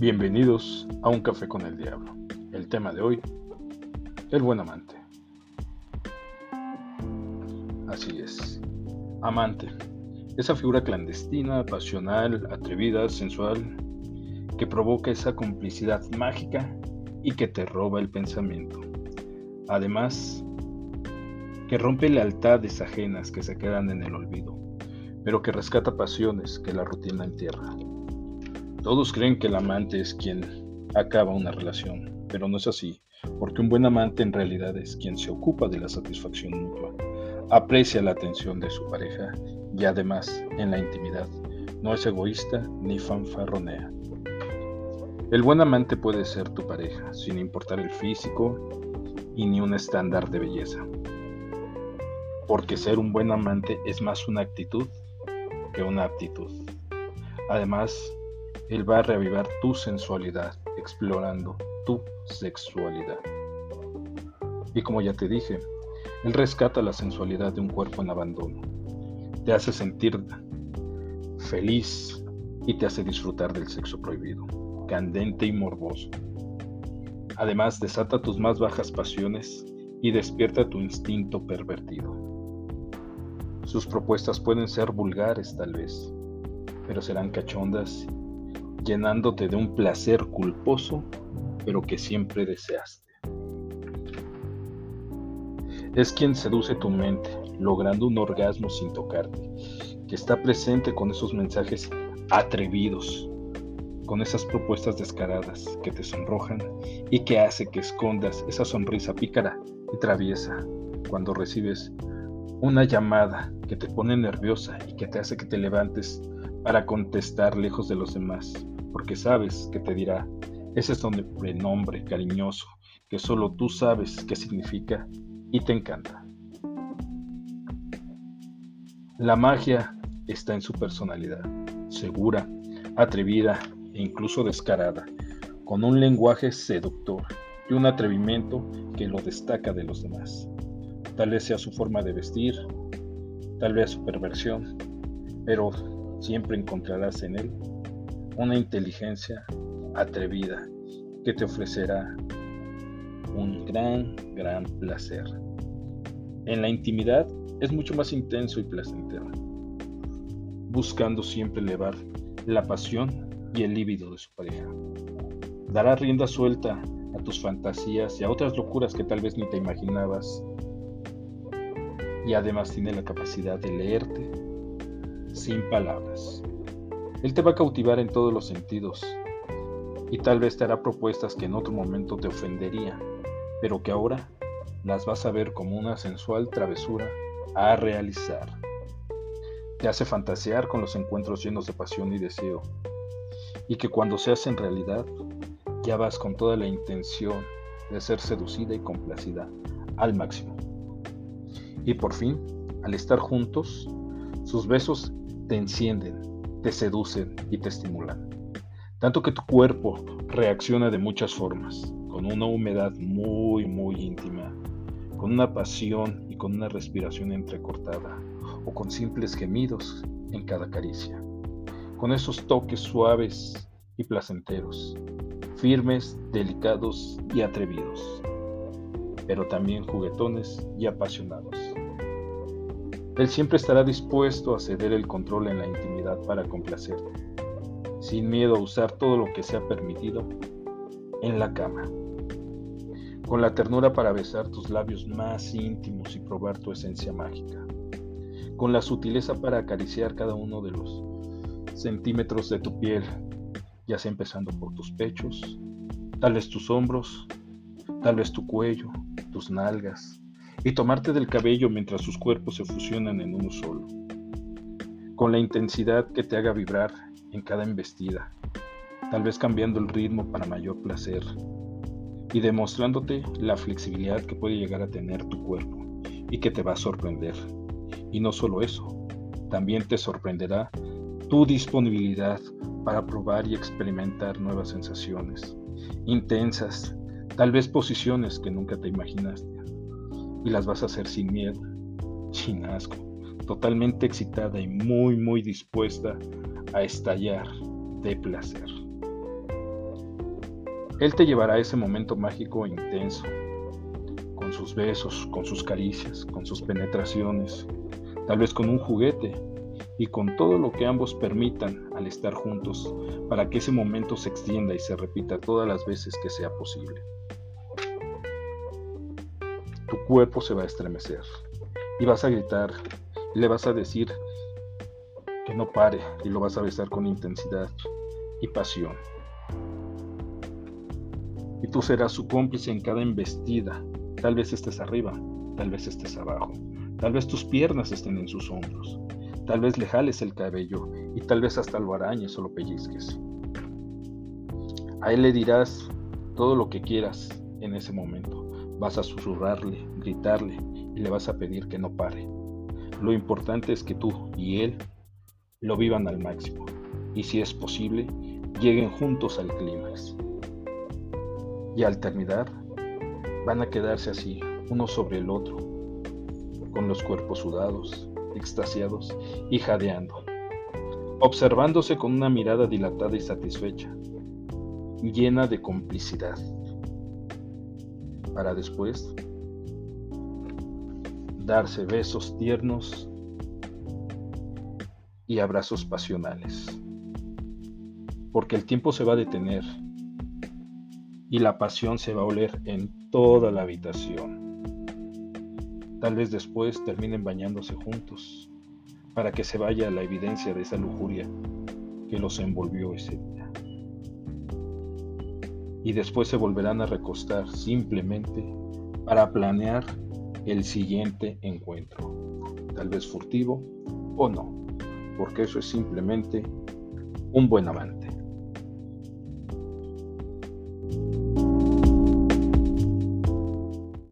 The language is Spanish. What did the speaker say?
Bienvenidos a Un Café con el Diablo. El tema de hoy, el buen amante. Así es, amante. Esa figura clandestina, pasional, atrevida, sensual, que provoca esa complicidad mágica y que te roba el pensamiento. Además, que rompe lealtades ajenas que se quedan en el olvido, pero que rescata pasiones que la rutina entierra. Todos creen que el amante es quien acaba una relación, pero no es así, porque un buen amante en realidad es quien se ocupa de la satisfacción mutua, aprecia la atención de su pareja y además, en la intimidad, no es egoísta ni fanfarronea. El buen amante puede ser tu pareja, sin importar el físico y ni un estándar de belleza porque ser un buen amante es más una actitud que una aptitud. Además, él va a reavivar tu sensualidad explorando tu sexualidad. Y como ya te dije, él rescata la sensualidad de un cuerpo en abandono. Te hace sentir feliz y te hace disfrutar del sexo prohibido, candente y morboso. Además, desata tus más bajas pasiones y despierta tu instinto pervertido. Sus propuestas pueden ser vulgares tal vez, pero serán cachondas, llenándote de un placer culposo, pero que siempre deseaste. Es quien seduce tu mente, logrando un orgasmo sin tocarte, que está presente con esos mensajes atrevidos, con esas propuestas descaradas que te sonrojan y que hace que escondas esa sonrisa pícara y traviesa cuando recibes una llamada que te pone nerviosa y que te hace que te levantes para contestar lejos de los demás, porque sabes que te dirá ese es un nombre cariñoso que solo tú sabes qué significa y te encanta. La magia está en su personalidad, segura, atrevida e incluso descarada, con un lenguaje seductor y un atrevimiento que lo destaca de los demás. Tal vez sea su forma de vestir, tal vez su perversión, pero siempre encontrarás en él una inteligencia atrevida que te ofrecerá un gran, gran placer. En la intimidad es mucho más intenso y placentero, buscando siempre elevar la pasión y el líbido de su pareja. Dará rienda suelta a tus fantasías y a otras locuras que tal vez ni te imaginabas y además tiene la capacidad de leerte sin palabras. Él te va a cautivar en todos los sentidos y tal vez te hará propuestas que en otro momento te ofenderían, pero que ahora las vas a ver como una sensual travesura a realizar. Te hace fantasear con los encuentros llenos de pasión y deseo, y que cuando se hace en realidad, ya vas con toda la intención de ser seducida y complacida al máximo. Y por fin, al estar juntos, sus besos te encienden, te seducen y te estimulan. Tanto que tu cuerpo reacciona de muchas formas, con una humedad muy, muy íntima, con una pasión y con una respiración entrecortada, o con simples gemidos en cada caricia, con esos toques suaves y placenteros, firmes, delicados y atrevidos pero también juguetones y apasionados. Él siempre estará dispuesto a ceder el control en la intimidad para complacerte, sin miedo a usar todo lo que sea permitido en la cama, con la ternura para besar tus labios más íntimos y probar tu esencia mágica, con la sutileza para acariciar cada uno de los centímetros de tu piel, ya sea empezando por tus pechos, tal vez tus hombros, tal vez tu cuello, tus nalgas, y tomarte del cabello mientras sus cuerpos se fusionan en uno solo, con la intensidad que te haga vibrar en cada embestida, tal vez cambiando el ritmo para mayor placer, y demostrándote la flexibilidad que puede llegar a tener tu cuerpo y que te va a sorprender. Y no solo eso, también te sorprenderá tu disponibilidad para probar y experimentar nuevas sensaciones, intensas, tal vez posiciones que nunca te imaginaste, y las vas a hacer sin miedo, sin asco, totalmente excitada y muy, muy dispuesta a estallar de placer. Él te llevará a ese momento mágico e intenso, con sus besos, con sus caricias, con sus penetraciones, tal vez con un juguete y con todo lo que ambos permitan al estar juntos para que ese momento se extienda y se repita todas las veces que sea posible. Tu cuerpo se va a estremecer y vas a gritar y le vas a decir que no pare y lo vas a besar con intensidad y pasión y tú serás su cómplice en cada embestida. Tal vez estés arriba, tal vez estés abajo, tal vez tus piernas estén en sus hombros, tal vez le jales el cabello y tal vez hasta lo arañes o lo pellizques. A él le dirás todo lo que quieras en ese momento. Vas a susurrarle, gritarle y le vas a pedir que no pare. Lo importante es que tú y él lo vivan al máximo y si es posible, lleguen juntos al clímax y al terminar van a quedarse así, uno sobre el otro, con los cuerpos sudados, extasiados y jadeando, observándose con una mirada dilatada y satisfecha, llena de complicidad, para después darse besos tiernos y abrazos pasionales, porque el tiempo se va a detener y la pasión se va a oler en toda la habitación. Tal vez después terminen bañándose juntos para que se vaya la evidencia de esa lujuria que los envolvió ese día. Y después se volverán a recostar simplemente para planear el siguiente encuentro, tal vez furtivo o no, porque eso es simplemente un buen amante.